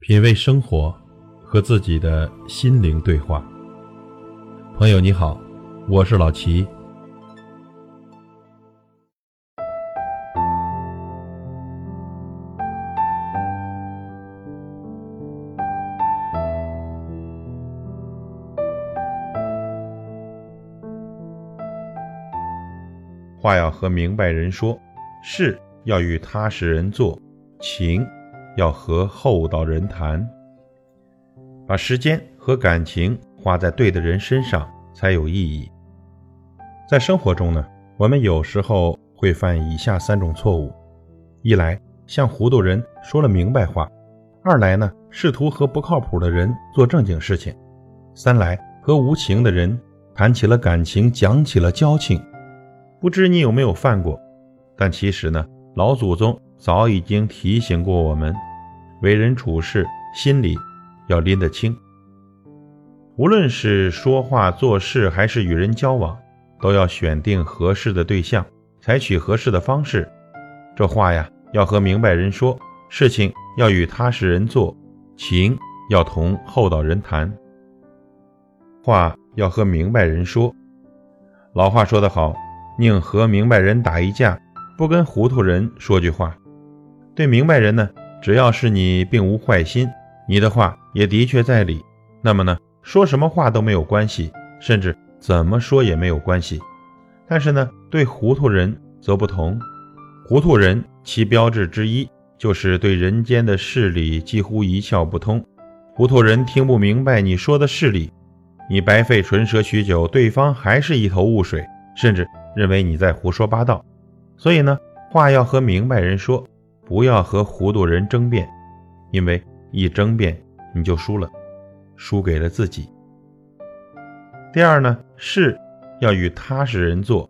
品味生活，和自己的心灵对话。朋友你好，我是老齐。话要和明白人说，事要与踏实人做，情。要和厚道人谈，把时间和感情花在对的人身上才有意义。在生活中呢，我们有时候会犯以下三种错误：一来向糊涂人说了明白话；二来呢，试图和不靠谱的人做正经事情；三来和无情的人谈起了感情，讲起了交情。不知你有没有犯过？但其实呢，老祖宗早已经提醒过我们。为人处事，心里要拎得清。无论是说话做事，还是与人交往，都要选定合适的对象，采取合适的方式。这话呀，要和明白人说；事情要与踏实人做；情要同厚道人谈。话要和明白人说。老话说得好：“宁和明白人打一架，不跟糊涂人说句话。”对明白人呢？只要是你并无坏心，你的话也的确在理，那么呢，说什么话都没有关系，甚至怎么说也没有关系。但是呢，对糊涂人则不同。糊涂人其标志之一就是对人间的事理几乎一窍不通。糊涂人听不明白你说的事理，你白费唇舌许久，对方还是一头雾水，甚至认为你在胡说八道。所以呢，话要和明白人说。不要和糊涂人争辩，因为一争辩你就输了，输给了自己。第二呢，事要与踏实人做。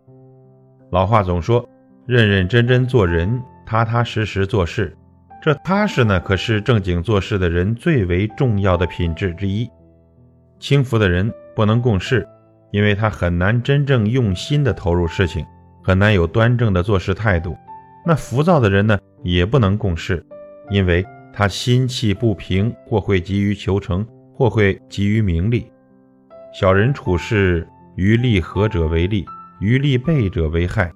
老话总说，认认真真做人，踏踏实实做事。这踏实呢，可是正经做事的人最为重要的品质之一。轻浮的人不能共事，因为他很难真正用心的投入事情，很难有端正的做事态度。那浮躁的人呢？也不能共事，因为他心气不平，或会急于求成，或会急于名利。小人处事，于利合者为利，于利悖者为害。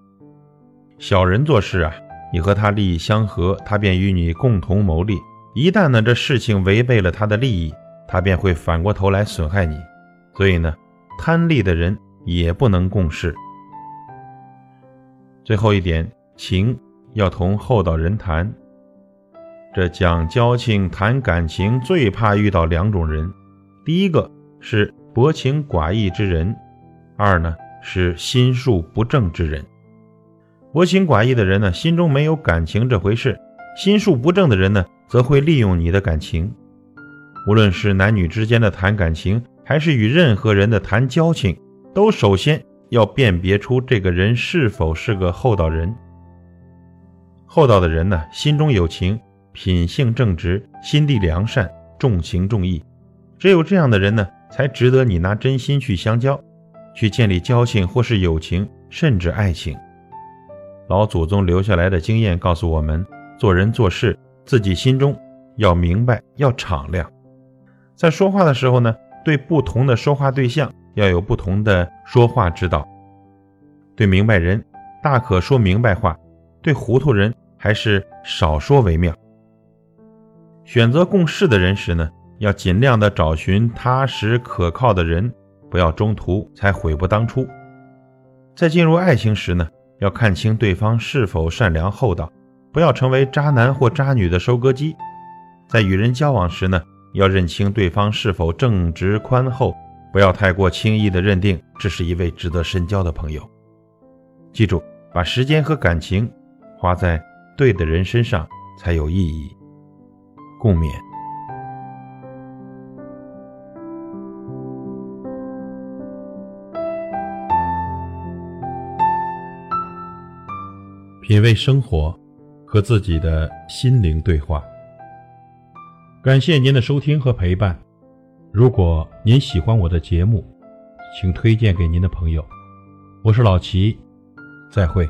小人做事啊，你和他利益相合，他便与你共同谋利；一旦呢这事情违背了他的利益，他便会反过头来损害你。所以呢，贪利的人也不能共事。最后一点，情。要同厚道人谈，这讲交情、谈感情，最怕遇到两种人：第一个是薄情寡义之人；二呢是心术不正之人。薄情寡义的人呢，心中没有感情这回事；心术不正的人呢，则会利用你的感情。无论是男女之间的谈感情，还是与任何人的谈交情，都首先要辨别出这个人是否是个厚道人。厚道的人呢，心中有情，品性正直，心地良善，重情重义。只有这样的人呢，才值得你拿真心去相交，去建立交情或是友情，甚至爱情。老祖宗留下来的经验告诉我们，做人做事，自己心中要明白，要敞亮。在说话的时候呢，对不同的说话对象要有不同的说话之道。对明白人，大可说明白话；对糊涂人，还是少说为妙。选择共事的人时呢，要尽量的找寻踏实可靠的人，不要中途才悔不当初。在进入爱情时呢，要看清对方是否善良厚道，不要成为渣男或渣女的收割机。在与人交往时呢，要认清对方是否正直宽厚，不要太过轻易的认定这是一位值得深交的朋友。记住，把时间和感情花在。对的人身上才有意义。共勉。品味生活，和自己的心灵对话。感谢您的收听和陪伴。如果您喜欢我的节目，请推荐给您的朋友。我是老齐，再会。